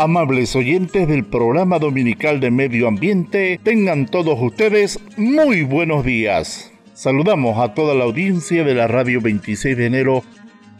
Amables oyentes del programa dominical de medio ambiente, tengan todos ustedes muy buenos días. Saludamos a toda la audiencia de la radio 26 de enero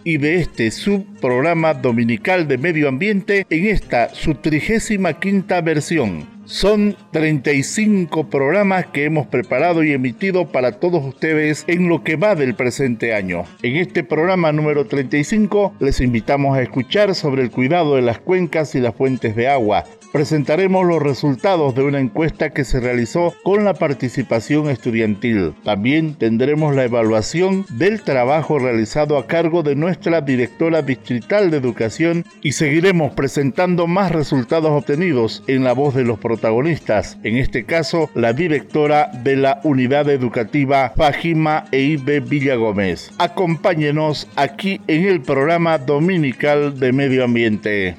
y de este subprograma dominical de medio ambiente en esta su trigésima quinta versión. Son 35 programas que hemos preparado y emitido para todos ustedes en lo que va del presente año. En este programa número 35 les invitamos a escuchar sobre el cuidado de las cuencas y las fuentes de agua, presentaremos los resultados de una encuesta que se realizó con la participación estudiantil. También tendremos la evaluación del trabajo realizado a cargo de nuestra directora distrital de educación y seguiremos presentando más resultados obtenidos en la voz de los protagonistas, en este caso la directora de la unidad educativa Fajima Eibe Villagómez. Acompáñenos aquí en el programa dominical de medio ambiente.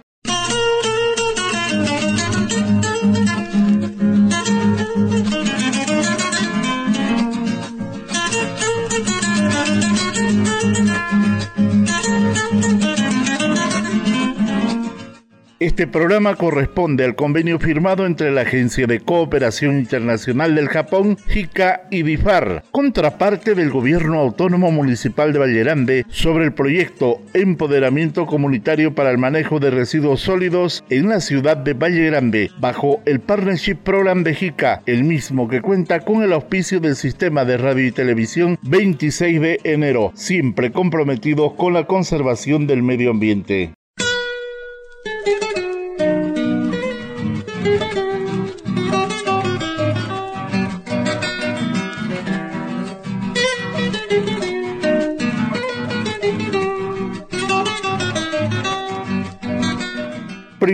Este programa corresponde al convenio firmado entre la Agencia de Cooperación Internacional del Japón, JICA y DIFAR, contraparte del Gobierno Autónomo Municipal de Vallerande, sobre el proyecto Empoderamiento Comunitario para el Manejo de Residuos Sólidos en la ciudad de Vallerande, bajo el Partnership Program de JICA, el mismo que cuenta con el auspicio del Sistema de Radio y Televisión 26 de enero, siempre comprometidos con la conservación del medio ambiente.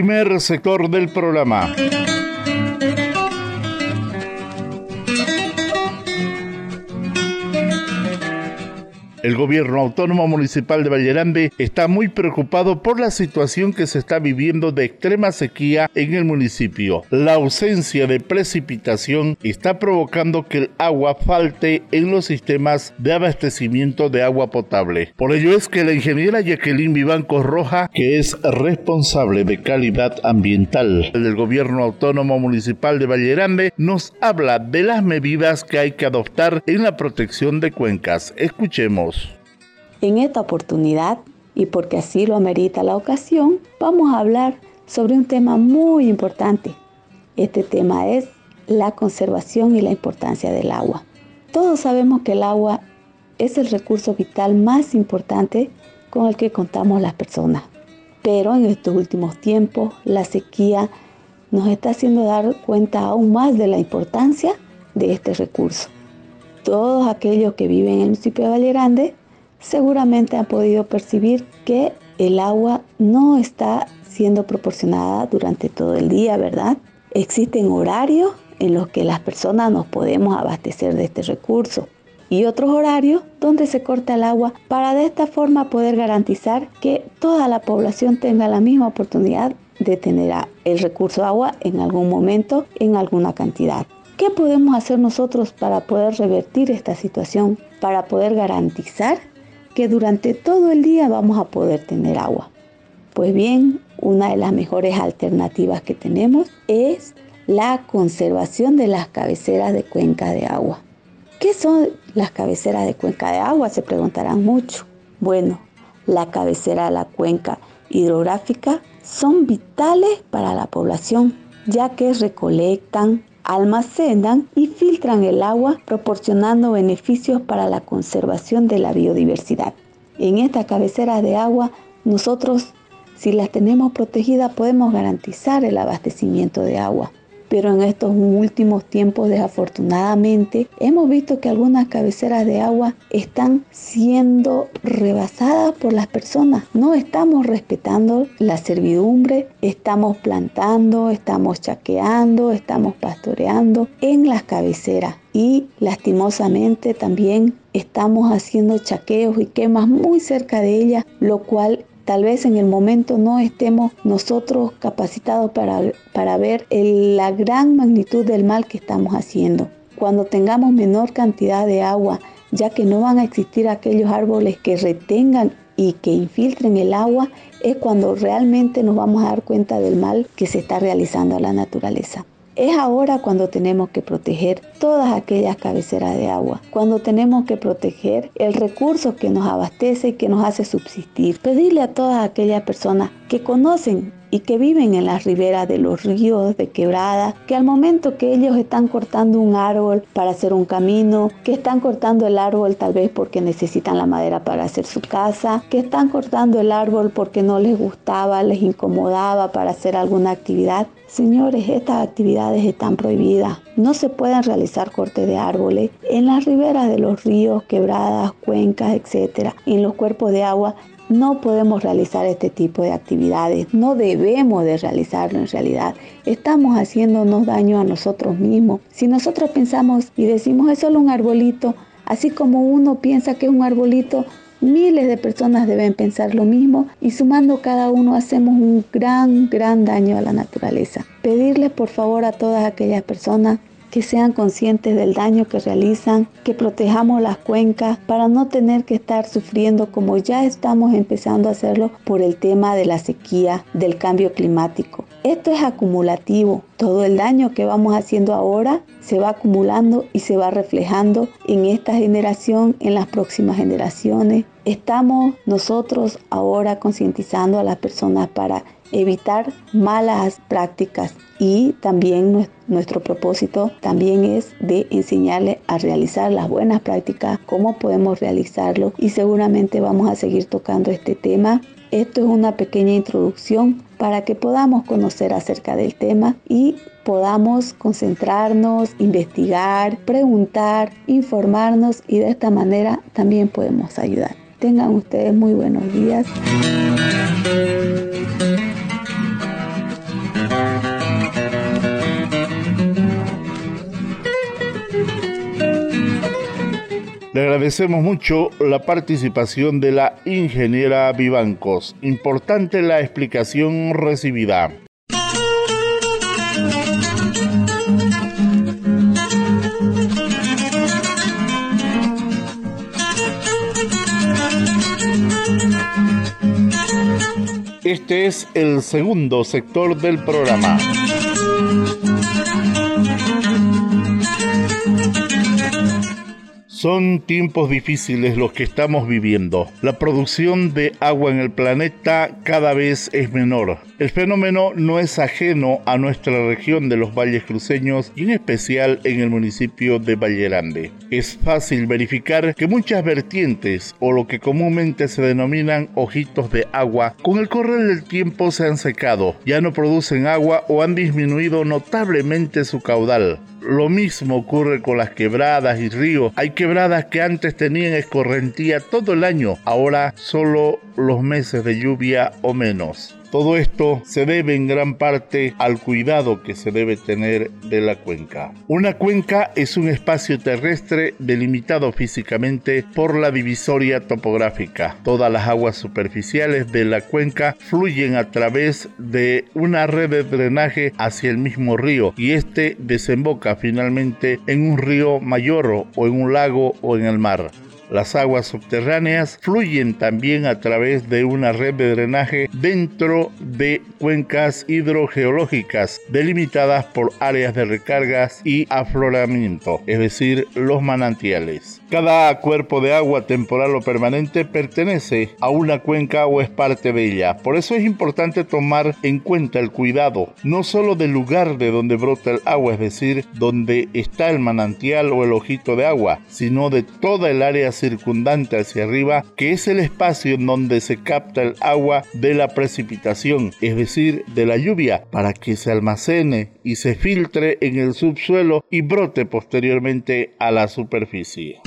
Primer sector del programa. Gobierno autónomo municipal de Vallerambe está muy preocupado por la situación que se está viviendo de extrema sequía en el municipio. La ausencia de precipitación está provocando que el agua falte en los sistemas de abastecimiento de agua potable. Por ello es que la ingeniera Jacqueline Vivanco Roja, que es responsable de calidad ambiental del gobierno autónomo municipal de Vallerambe, nos habla de las medidas que hay que adoptar en la protección de cuencas. Escuchemos. En esta oportunidad, y porque así lo amerita la ocasión, vamos a hablar sobre un tema muy importante. Este tema es la conservación y la importancia del agua. Todos sabemos que el agua es el recurso vital más importante con el que contamos las personas. Pero en estos últimos tiempos la sequía nos está haciendo dar cuenta aún más de la importancia de este recurso. Todos aquellos que viven en el municipio de Valle Grande seguramente han podido percibir que el agua no está siendo proporcionada durante todo el día, ¿verdad? Existen horarios en los que las personas nos podemos abastecer de este recurso y otros horarios donde se corta el agua para de esta forma poder garantizar que toda la población tenga la misma oportunidad de tener el recurso agua en algún momento en alguna cantidad. ¿Qué podemos hacer nosotros para poder revertir esta situación? Para poder garantizar que durante todo el día vamos a poder tener agua. Pues bien, una de las mejores alternativas que tenemos es la conservación de las cabeceras de cuenca de agua. ¿Qué son las cabeceras de cuenca de agua? Se preguntarán mucho. Bueno, la cabecera de la cuenca hidrográfica son vitales para la población, ya que recolectan, almacenan y filtran el agua proporcionando beneficios para la conservación de la biodiversidad. En esta cabecera de agua nosotros si las tenemos protegidas podemos garantizar el abastecimiento de agua pero en estos últimos tiempos desafortunadamente hemos visto que algunas cabeceras de agua están siendo rebasadas por las personas. No estamos respetando la servidumbre, estamos plantando, estamos chaqueando, estamos pastoreando en las cabeceras y lastimosamente también estamos haciendo chaqueos y quemas muy cerca de ellas, lo cual Tal vez en el momento no estemos nosotros capacitados para, para ver la gran magnitud del mal que estamos haciendo. Cuando tengamos menor cantidad de agua, ya que no van a existir aquellos árboles que retengan y que infiltren el agua es cuando realmente nos vamos a dar cuenta del mal que se está realizando a la naturaleza. Es ahora cuando tenemos que proteger todas aquellas cabeceras de agua, cuando tenemos que proteger el recurso que nos abastece y que nos hace subsistir. Pedirle a todas aquellas personas que conocen y que viven en las riberas de los ríos, de quebradas, que al momento que ellos están cortando un árbol para hacer un camino, que están cortando el árbol tal vez porque necesitan la madera para hacer su casa, que están cortando el árbol porque no les gustaba, les incomodaba para hacer alguna actividad. Señores, estas actividades están prohibidas. No se pueden realizar cortes de árboles en las riberas de los ríos, quebradas, cuencas, etc. En los cuerpos de agua no podemos realizar este tipo de actividades, no debemos de realizarlo en realidad. Estamos haciéndonos daño a nosotros mismos. Si nosotros pensamos y decimos es solo un arbolito, así como uno piensa que es un arbolito, miles de personas deben pensar lo mismo y sumando cada uno hacemos un gran, gran daño a la naturaleza. Pedirles por favor a todas aquellas personas que sean conscientes del daño que realizan, que protejamos las cuencas para no tener que estar sufriendo como ya estamos empezando a hacerlo por el tema de la sequía, del cambio climático. Esto es acumulativo. Todo el daño que vamos haciendo ahora se va acumulando y se va reflejando en esta generación, en las próximas generaciones. Estamos nosotros ahora concientizando a las personas para evitar malas prácticas y también nuestro propósito también es de enseñarle a realizar las buenas prácticas, cómo podemos realizarlo y seguramente vamos a seguir tocando este tema. Esto es una pequeña introducción para que podamos conocer acerca del tema y podamos concentrarnos, investigar, preguntar, informarnos y de esta manera también podemos ayudar. Tengan ustedes muy buenos días. Le agradecemos mucho la participación de la ingeniera Vivancos. Importante la explicación recibida. Este es el segundo sector del programa. Son tiempos difíciles los que estamos viviendo. La producción de agua en el planeta cada vez es menor. El fenómeno no es ajeno a nuestra región de los valles cruceños y en especial en el municipio de Vallerande. Es fácil verificar que muchas vertientes o lo que comúnmente se denominan ojitos de agua con el correr del tiempo se han secado, ya no producen agua o han disminuido notablemente su caudal. Lo mismo ocurre con las quebradas y ríos. Hay quebradas que antes tenían escorrentía todo el año, ahora solo los meses de lluvia o menos. Todo esto se debe en gran parte al cuidado que se debe tener de la cuenca. Una cuenca es un espacio terrestre delimitado físicamente por la divisoria topográfica. Todas las aguas superficiales de la cuenca fluyen a través de una red de drenaje hacia el mismo río y este desemboca finalmente en un río mayor o en un lago o en el mar. Las aguas subterráneas fluyen también a través de una red de drenaje dentro de cuencas hidrogeológicas delimitadas por áreas de recargas y afloramiento, es decir, los manantiales. Cada cuerpo de agua temporal o permanente pertenece a una cuenca o es parte de ella. Por eso es importante tomar en cuenta el cuidado, no solo del lugar de donde brota el agua, es decir, donde está el manantial o el ojito de agua, sino de toda el área circundante hacia arriba, que es el espacio en donde se capta el agua de la precipitación, es decir, de la lluvia, para que se almacene y se filtre en el subsuelo y brote posteriormente a la superficie.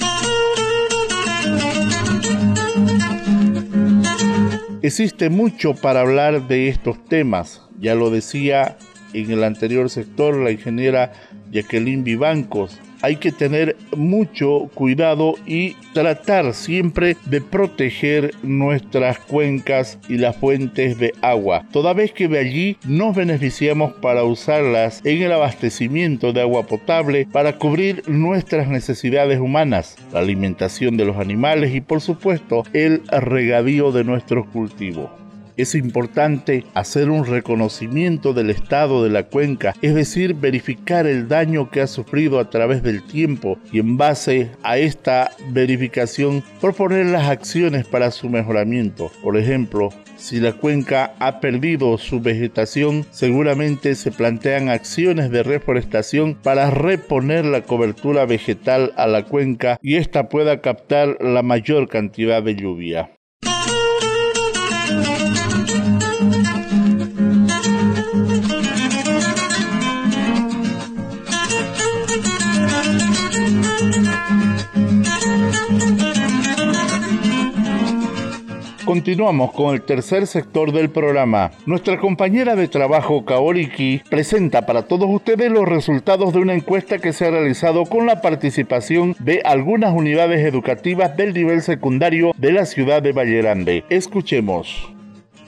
Existe mucho para hablar de estos temas, ya lo decía en el anterior sector la ingeniera Jacqueline Vivancos, hay que tener mucho cuidado y tratar siempre de proteger nuestras cuencas y las fuentes de agua, toda vez que de allí nos beneficiamos para usarlas en el abastecimiento de agua potable para cubrir nuestras necesidades humanas, la alimentación de los animales y por supuesto el regadío de nuestros cultivos. Es importante hacer un reconocimiento del estado de la cuenca, es decir, verificar el daño que ha sufrido a través del tiempo y en base a esta verificación proponer las acciones para su mejoramiento. Por ejemplo, si la cuenca ha perdido su vegetación, seguramente se plantean acciones de reforestación para reponer la cobertura vegetal a la cuenca y ésta pueda captar la mayor cantidad de lluvia. Continuamos con el tercer sector del programa. Nuestra compañera de trabajo Kaoriki presenta para todos ustedes los resultados de una encuesta que se ha realizado con la participación de algunas unidades educativas del nivel secundario de la ciudad de Valle Grande. Escuchemos.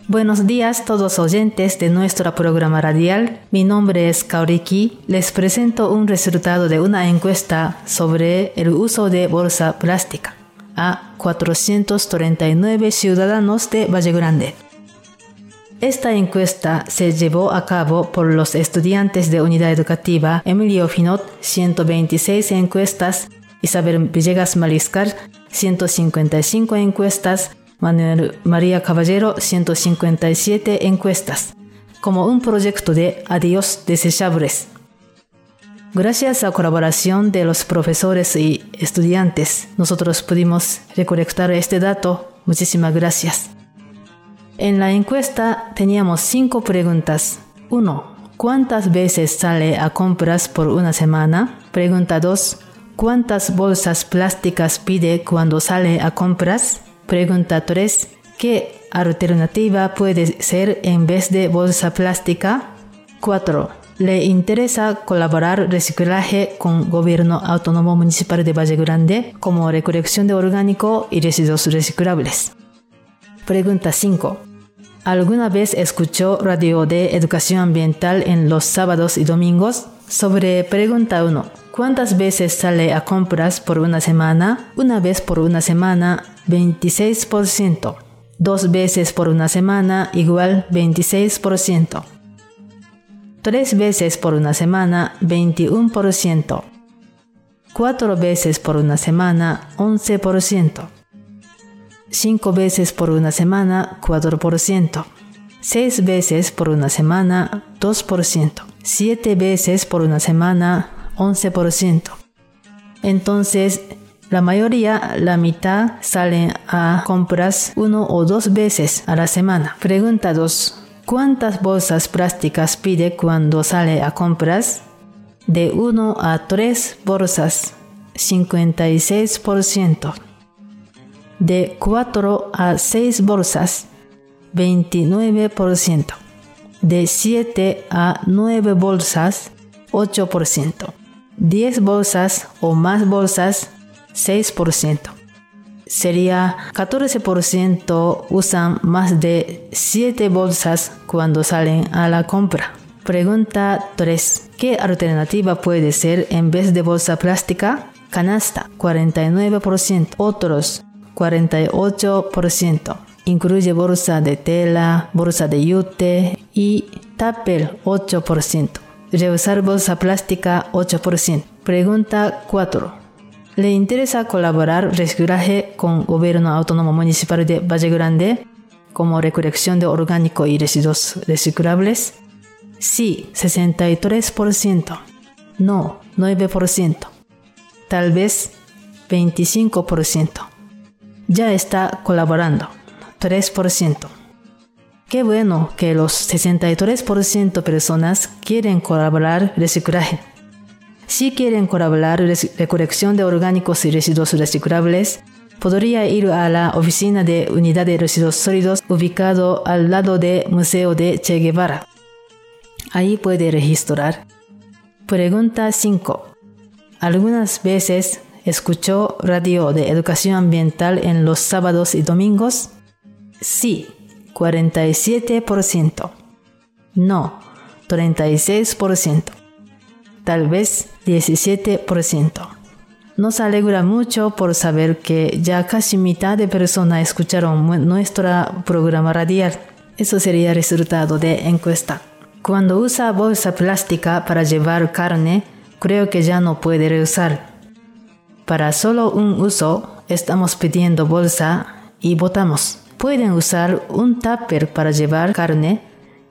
Buenos días todos oyentes de nuestro programa radial. Mi nombre es Kaoriki. Les presento un resultado de una encuesta sobre el uso de bolsa plástica a 439 ciudadanos de Valle Grande. Esta encuesta se llevó a cabo por los estudiantes de Unidad Educativa Emilio Finot, 126 encuestas, Isabel Villegas Mariscal, 155 encuestas, Manuel María Caballero, 157 encuestas, como un proyecto de adiós desechables Gracias a la colaboración de los profesores y estudiantes, nosotros pudimos recolectar este dato. Muchísimas gracias. En la encuesta teníamos cinco preguntas. 1. ¿Cuántas veces sale a compras por una semana? Pregunta 2. ¿Cuántas bolsas plásticas pide cuando sale a compras? Pregunta 3. ¿Qué alternativa puede ser en vez de bolsa plástica? 4 le interesa colaborar reciclaje con Gobierno Autónomo Municipal de Valle Grande como recolección de orgánico y residuos reciclables. Pregunta 5. ¿Alguna vez escuchó radio de educación ambiental en los sábados y domingos? Sobre pregunta 1. ¿Cuántas veces sale a compras por una semana? Una vez por una semana, 26%. Dos veces por una semana, igual 26% tres veces por una semana 21%, cuatro veces por una semana 11%, cinco veces por una semana 4%, seis veces por una semana 2%, siete veces por una semana 11%. Entonces, la mayoría, la mitad, salen a compras uno o dos veces a la semana. Pregunta 2. ¿Cuántas bolsas plásticas pide cuando sale a compras? De 1 a 3 bolsas, 56%. De 4 a 6 bolsas, 29%. De 7 a 9 bolsas, 8%. 10 bolsas o más bolsas, 6% sería 14% usan más de 7 bolsas cuando salen a la compra. Pregunta 3. ¿Qué alternativa puede ser en vez de bolsa plástica? Canasta 49%, otros 48%. Incluye bolsa de tela, bolsa de yute y tupper 8%. Reusar bolsa plástica 8%. Pregunta 4 le interesa colaborar reciclaje con Gobierno Autónomo Municipal de Valle Grande como recolección de orgánico y residuos reciclables? Sí, 63%. No, 9%. Tal vez 25%. Ya está colaborando. 3%. Qué bueno que los 63% personas quieren colaborar reciclaje. Si quieren colaborar recolección de orgánicos y residuos reciclables, podría ir a la oficina de unidad de residuos sólidos ubicado al lado del Museo de Che Guevara. Ahí puede registrar. Pregunta 5. ¿Algunas veces escuchó radio de educación ambiental en los sábados y domingos? Sí, 47%. No, 36%. Tal vez 17%. Nos alegra mucho por saber que ya casi mitad de personas escucharon nuestro programa radial. Eso sería resultado de encuesta. Cuando usa bolsa plástica para llevar carne, creo que ya no puede reusar. Para solo un uso, estamos pidiendo bolsa y votamos. Pueden usar un tupper para llevar carne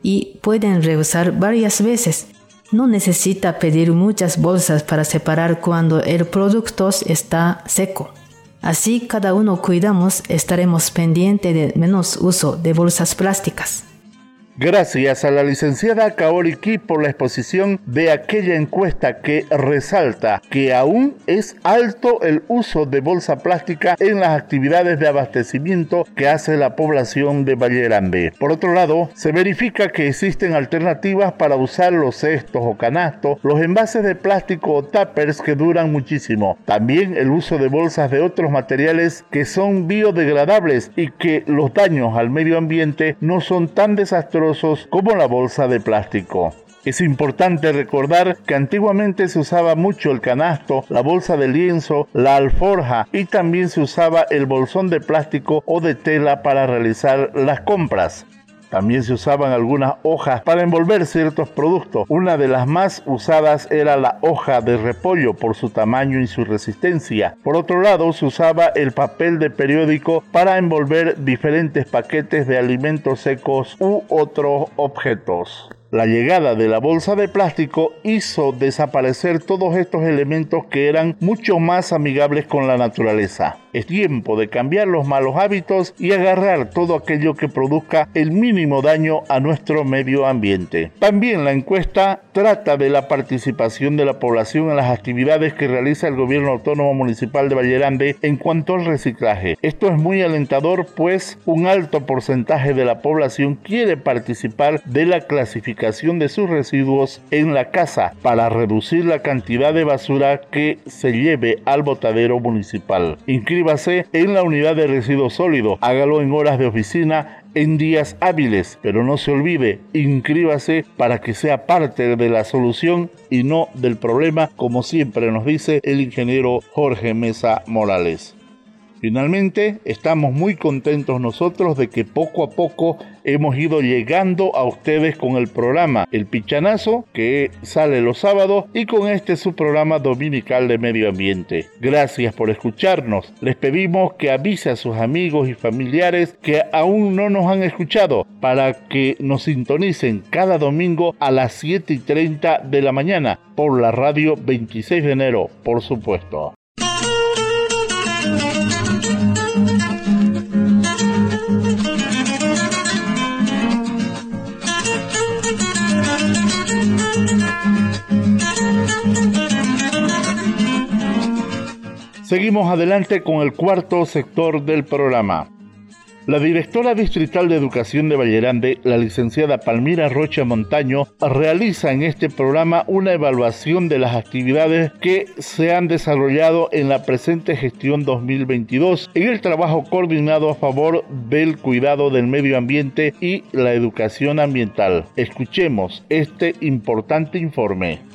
y pueden reusar varias veces. No necesita pedir muchas bolsas para separar cuando el producto está seco. Así cada uno cuidamos, estaremos pendientes de menos uso de bolsas plásticas. Gracias a la licenciada Kaori Ki por la exposición de aquella encuesta que resalta que aún es alto el uso de bolsa plástica en las actividades de abastecimiento que hace la población de Valle Grande. Por otro lado, se verifica que existen alternativas para usar los cestos o canastos, los envases de plástico o tuppers que duran muchísimo. También el uso de bolsas de otros materiales que son biodegradables y que los daños al medio ambiente no son tan desastrosos como la bolsa de plástico. Es importante recordar que antiguamente se usaba mucho el canasto, la bolsa de lienzo, la alforja y también se usaba el bolsón de plástico o de tela para realizar las compras. También se usaban algunas hojas para envolver ciertos productos. Una de las más usadas era la hoja de repollo por su tamaño y su resistencia. Por otro lado, se usaba el papel de periódico para envolver diferentes paquetes de alimentos secos u otros objetos. La llegada de la bolsa de plástico hizo desaparecer todos estos elementos que eran mucho más amigables con la naturaleza. Es tiempo de cambiar los malos hábitos y agarrar todo aquello que produzca el mínimo daño a nuestro medio ambiente. También la encuesta trata de la participación de la población en las actividades que realiza el gobierno autónomo municipal de Vallerande en cuanto al reciclaje. Esto es muy alentador pues un alto porcentaje de la población quiere participar de la clasificación de sus residuos en la casa para reducir la cantidad de basura que se lleve al botadero municipal. Inscríbase en la unidad de residuos sólidos. Hágalo en horas de oficina en días hábiles, pero no se olvide, inscríbase para que sea parte de la solución y no del problema, como siempre nos dice el ingeniero Jorge Mesa Morales. Finalmente, estamos muy contentos nosotros de que poco a poco hemos ido llegando a ustedes con el programa El Pichanazo, que sale los sábados, y con este su programa dominical de medio ambiente. Gracias por escucharnos. Les pedimos que avise a sus amigos y familiares que aún no nos han escuchado para que nos sintonicen cada domingo a las 7 y 30 de la mañana por la radio 26 de enero, por supuesto. Seguimos adelante con el cuarto sector del programa. La directora distrital de Educación de Vallerande, la licenciada Palmira Rocha Montaño, realiza en este programa una evaluación de las actividades que se han desarrollado en la presente gestión 2022 en el trabajo coordinado a favor del cuidado del medio ambiente y la educación ambiental. Escuchemos este importante informe.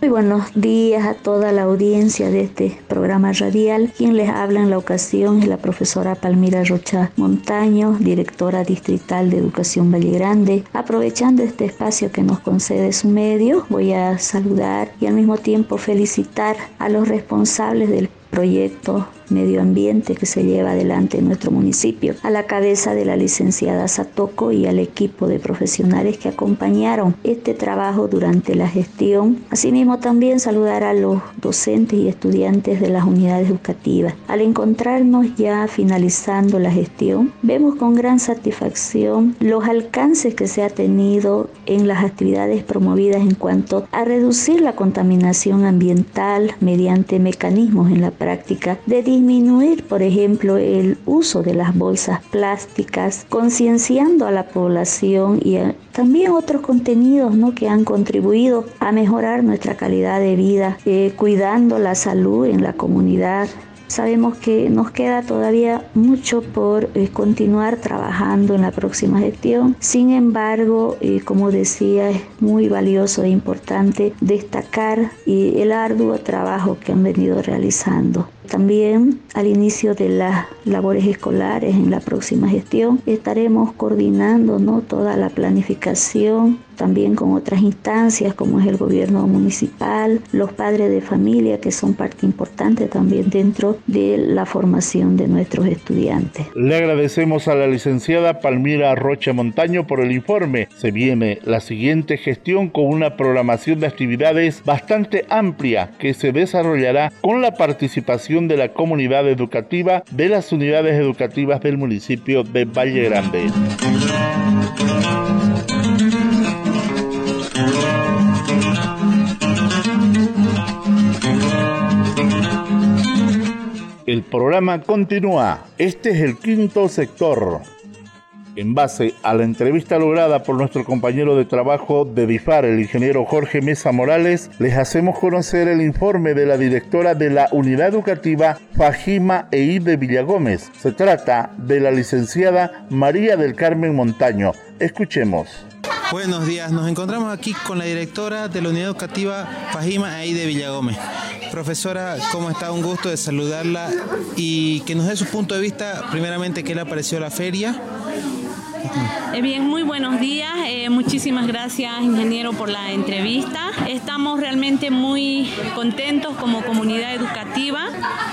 Muy buenos días a toda la audiencia de este programa radial. Quien les habla en la ocasión es la profesora Palmira Rocha Montaño, directora distrital de Educación Valle Grande. Aprovechando este espacio que nos concede su medio, voy a saludar y al mismo tiempo felicitar a los responsables del proyecto medio ambiente que se lleva adelante en nuestro municipio, a la cabeza de la licenciada Satoco y al equipo de profesionales que acompañaron este trabajo durante la gestión. Asimismo también saludar a los docentes y estudiantes de las unidades educativas. Al encontrarnos ya finalizando la gestión, vemos con gran satisfacción los alcances que se ha tenido en las actividades promovidas en cuanto a reducir la contaminación ambiental mediante mecanismos en la práctica de disminuir, por ejemplo, el uso de las bolsas plásticas, concienciando a la población y también otros contenidos ¿no? que han contribuido a mejorar nuestra calidad de vida, eh, cuidando la salud en la comunidad, Sabemos que nos queda todavía mucho por eh, continuar trabajando en la próxima gestión. Sin embargo, eh, como decía, es muy valioso e importante destacar el arduo trabajo que han venido realizando. También al inicio de las labores escolares en la próxima gestión estaremos coordinando ¿no? toda la planificación también con otras instancias como es el gobierno municipal, los padres de familia que son parte importante también dentro de la formación de nuestros estudiantes. Le agradecemos a la licenciada Palmira Rocha Montaño por el informe. Se viene la siguiente gestión con una programación de actividades bastante amplia que se desarrollará con la participación de la comunidad educativa de las unidades educativas del municipio de Valle Grande. El programa continúa. Este es el quinto sector. En base a la entrevista lograda por nuestro compañero de trabajo de DIFAR, el ingeniero Jorge Mesa Morales, les hacemos conocer el informe de la directora de la Unidad Educativa Fajima EI de Villagómez. Se trata de la licenciada María del Carmen Montaño. Escuchemos. Buenos días, nos encontramos aquí con la directora de la Unidad Educativa Fajima EI de Villagómez. Profesora, ¿cómo está? Un gusto de saludarla y que nos dé su punto de vista, primeramente, qué le apareció la feria eh, bien, muy buenos días. Eh, muchísimas gracias, ingeniero, por la entrevista. Estamos realmente muy contentos como comunidad educativa.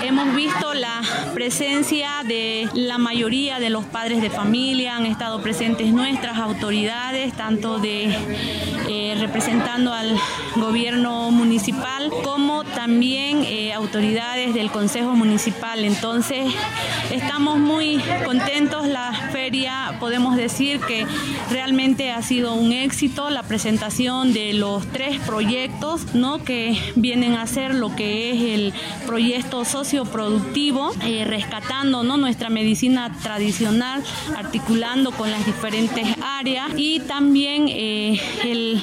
Hemos visto la presencia de la mayoría de los padres de familia, han estado presentes nuestras autoridades, tanto de eh, representando al gobierno municipal como también autoridades del Consejo Municipal. Entonces, estamos muy contentos. La feria, podemos decir que realmente ha sido un éxito la presentación de los tres proyectos ¿no? que vienen a ser lo que es el proyecto socioproductivo, eh, rescatando ¿no? nuestra medicina tradicional, articulando con las diferentes áreas y también eh, el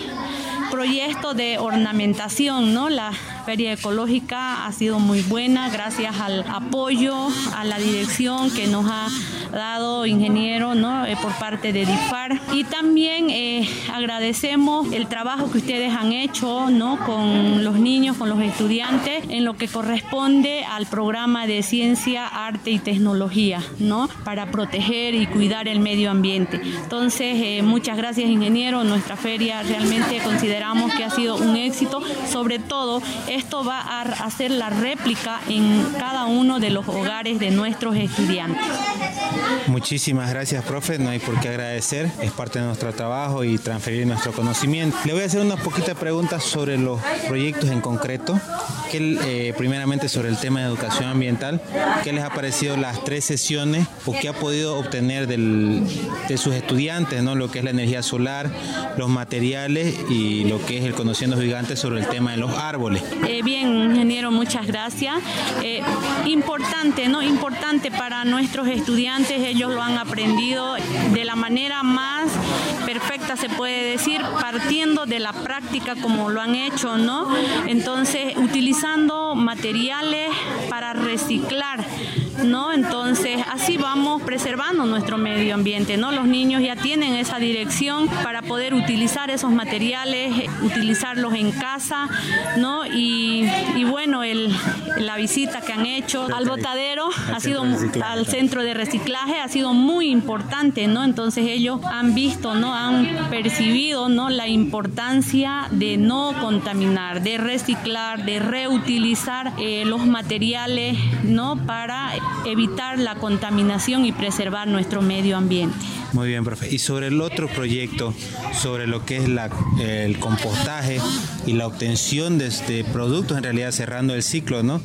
proyecto de ornamentación, ¿no? La feria ecológica ha sido muy buena gracias al apoyo, a la dirección que nos ha dado ingeniero ¿no? Eh, por parte de DIFAR. Y también eh, agradecemos el trabajo que ustedes han hecho ¿no? con los niños, con los estudiantes, en lo que corresponde al programa de ciencia, arte y tecnología, ¿no? para proteger y cuidar el medio ambiente. Entonces, eh, muchas gracias ingeniero. Nuestra feria realmente consideramos que ha sido un éxito. Sobre todo, esto va a hacer la réplica en cada uno de los hogares de nuestros estudiantes. Muchísimas gracias, profe. No hay por qué agradecer. Es parte de nuestro trabajo y transferir nuestro conocimiento. Le voy a hacer unas poquitas preguntas sobre los proyectos en concreto. Que, eh, primeramente sobre el tema de educación ambiental. ¿Qué les ha parecido las tres sesiones o qué ha podido obtener de sus estudiantes, ¿no? lo que es la energía solar, los materiales y lo que es el Conociendo Gigantes sobre el tema de los árboles? Eh, bien, ingeniero, muchas gracias. Eh, importante, ¿no? Importante para nuestros estudiantes ellos lo han aprendido de la manera más perfecta, se puede decir, partiendo de la práctica como lo han hecho, ¿no? Entonces, utilizando materiales para reciclar ¿no? Entonces, así vamos preservando nuestro medio ambiente, ¿no? Los niños ya tienen esa dirección para poder utilizar esos materiales, utilizarlos en casa, ¿no? Y, bueno, el, la visita que han hecho al botadero ha sido al centro de reciclaje ha sido muy importante, ¿no? Entonces ellos han visto, ¿no? Han percibido, ¿no? La importancia de no contaminar, de reciclar, de reutilizar eh, los materiales, ¿no? Para evitar la contaminación y preservar nuestro medio ambiente. Muy bien, profe. Y sobre el otro proyecto, sobre lo que es el compostaje y la obtención de este productos, en realidad cerrando el ciclo, ¿no?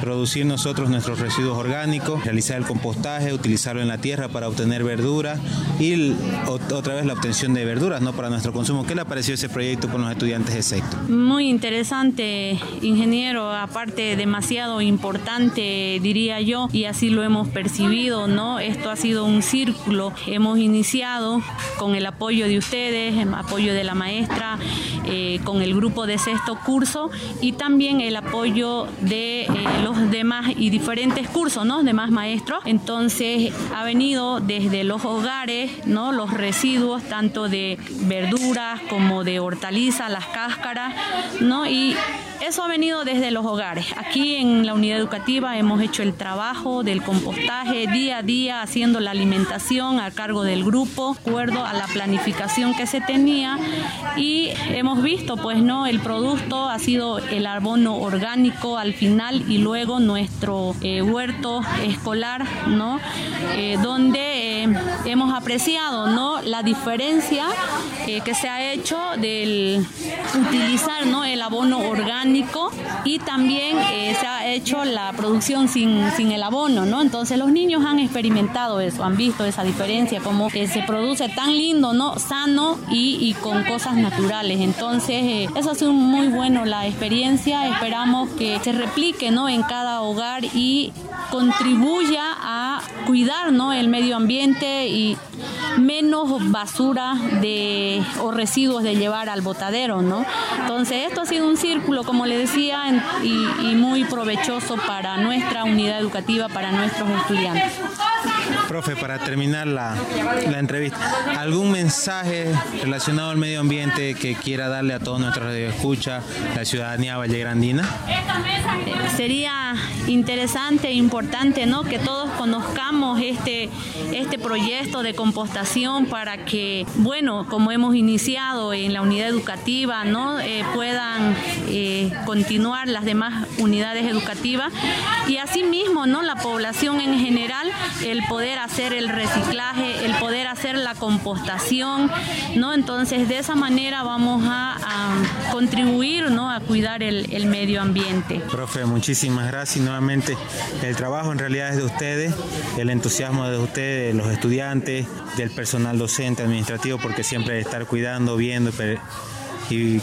Producir nosotros nuestros residuos orgánicos, realizar el compostaje, utilizarlo en la tierra para obtener verduras y otra vez la obtención de verduras ¿no? para nuestro consumo. ¿Qué le pareció ese proyecto con los estudiantes de sector? Muy interesante, ingeniero, aparte demasiado importante, diría yo, y así lo hemos percibido, ¿no? Esto ha sido un círculo. Hemos iniciado con el apoyo de ustedes, el apoyo de la maestra, eh, con el grupo de sexto curso y también el apoyo de eh, los demás y diferentes cursos, ¿no? Demás maestros. Entonces ha venido desde los hogares, ¿no? Los residuos tanto de verduras como de hortalizas, las cáscaras, ¿no? Y eso ha venido desde los hogares. Aquí en la unidad educativa hemos hecho el trabajo del compostaje día a día, haciendo la alimentación a cargo del grupo, de acuerdo a la planificación que se tenía y hemos visto, pues, no, el producto ha sido el abono orgánico al final y luego nuestro eh, huerto escolar, ¿no? Eh, donde eh, hemos apreciado, ¿no? La diferencia que se ha hecho del utilizar, ¿no? El abono orgánico y también se ha hecho la producción sin, sin, el abono, ¿no? Entonces los niños han experimentado eso, han visto esa diferencia, que se produce tan lindo, ¿no? Sano y, con cosas naturales. Entonces eso ha muy bueno la experiencia, esperamos que se replique, ¿no? En cada hogar y contribuya a cuidar, ¿no? El medio ambiente y menos basura de, o residuos de llevar al botadero, ¿no? Entonces esto ha sido un círculo, como le decía, y, muy provechoso para nuestra unidad educativa, para nuestros estudiantes. Profe, para terminar la, la, entrevista, ¿algún mensaje relacionado al medio ambiente que quiera darle a todos nuestros escucha la ciudadanía vallegrandina? Sería interesante e importante ¿no? que todos conozcamos este, este proyecto de compostación para que, bueno, como hemos iniciado en la unidad educativa, ¿no? Eh, puedan eh, continuar las demás unidades educativas y asimismo ¿no? la población en general el poder hacer el reciclaje, el poder hacer la compostación, ¿no? Entonces de esa manera vamos a, contribuir ¿no? a cuidar el, el medio ambiente. Profe, muchísimas gracias nuevamente. El trabajo en realidad es de ustedes, el entusiasmo de ustedes, los estudiantes, del personal docente, administrativo, porque siempre estar cuidando, viendo y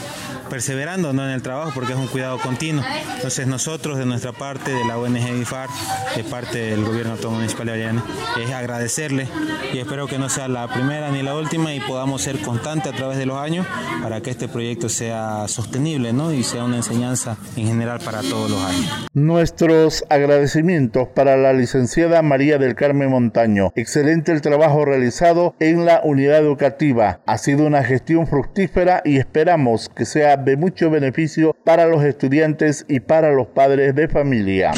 perseverando ¿no? en el trabajo porque es un cuidado continuo. Entonces nosotros de nuestra parte, de la ONG BIFAR, de parte del gobierno autónomo municipal de Avellana, es agradecerle y espero que no sea la primera ni la última y podamos ser constantes a través de los años para que este proyecto sea sostenible ¿no? y sea una enseñanza en general para todos los años. Nuestros agradecimientos para la licenciada María del Carmen Montaño. Excelente el trabajo realizado en la unidad educativa. Ha sido una gestión fructífera y que sea de mucho beneficio para los estudiantes y para los padres de familia.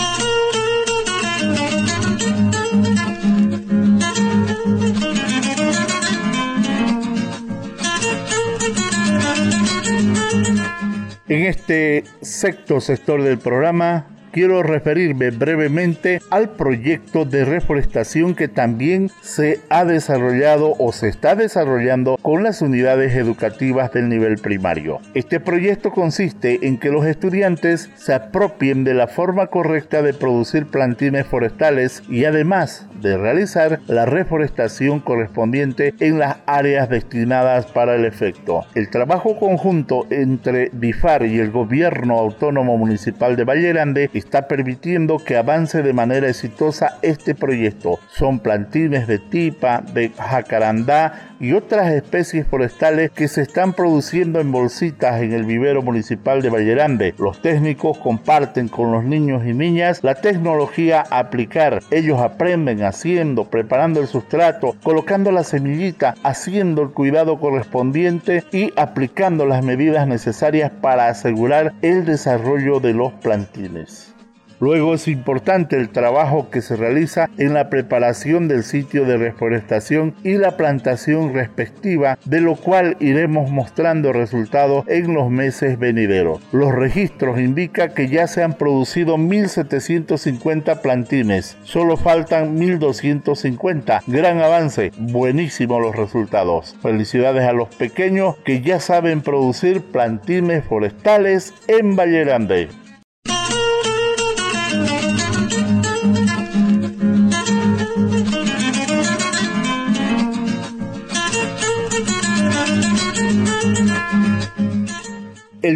En este sexto sector del programa quiero referirme brevemente al proyecto de reforestación que también se ha desarrollado o se está desarrollando con las unidades educativas del nivel primario. Este proyecto consiste en que los estudiantes se apropien de la forma correcta de producir plantines forestales y además de realizar la reforestación correspondiente en las áreas destinadas para el efecto. El trabajo conjunto entre DIFAR y el gobierno autónomo municipal de Valle Grande está permitiendo que avance de manera exitosa este proyecto. Son plantines de tipa, de jacarandá y otras especies forestales que se están produciendo en bolsitas en el vivero municipal de Vallerande. Los técnicos comparten con los niños y niñas la tecnología a aplicar. Ellos aprenden haciendo, preparando el sustrato, colocando la semillita, haciendo el cuidado correspondiente y aplicando las medidas necesarias para asegurar el desarrollo de los plantines. Luego es importante el trabajo que se realiza en la preparación del sitio de reforestación y la plantación respectiva, de lo cual iremos mostrando resultados en los meses venideros. Los registros indican que ya se han producido 1.750 plantines, solo faltan 1.250. Gran avance, buenísimos los resultados. Felicidades a los pequeños que ya saben producir plantines forestales en Valle Grande.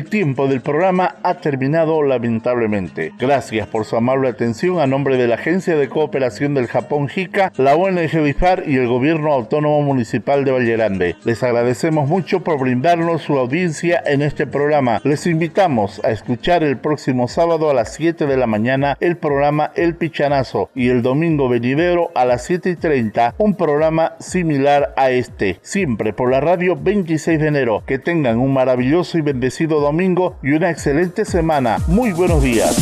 Tiempo del programa ha terminado lamentablemente. Gracias por su amable atención a nombre de la Agencia de Cooperación del Japón JICA, la ONG BIFAR y el Gobierno Autónomo Municipal de Vallerande. Les agradecemos mucho por brindarnos su audiencia en este programa. Les invitamos a escuchar el próximo sábado a las 7 de la mañana el programa El Pichanazo y el domingo venidero a las 7 y 30 un programa similar a este, siempre por la radio 26 de enero. Que tengan un maravilloso y bendecido domingo y una excelente semana. Muy buenos días.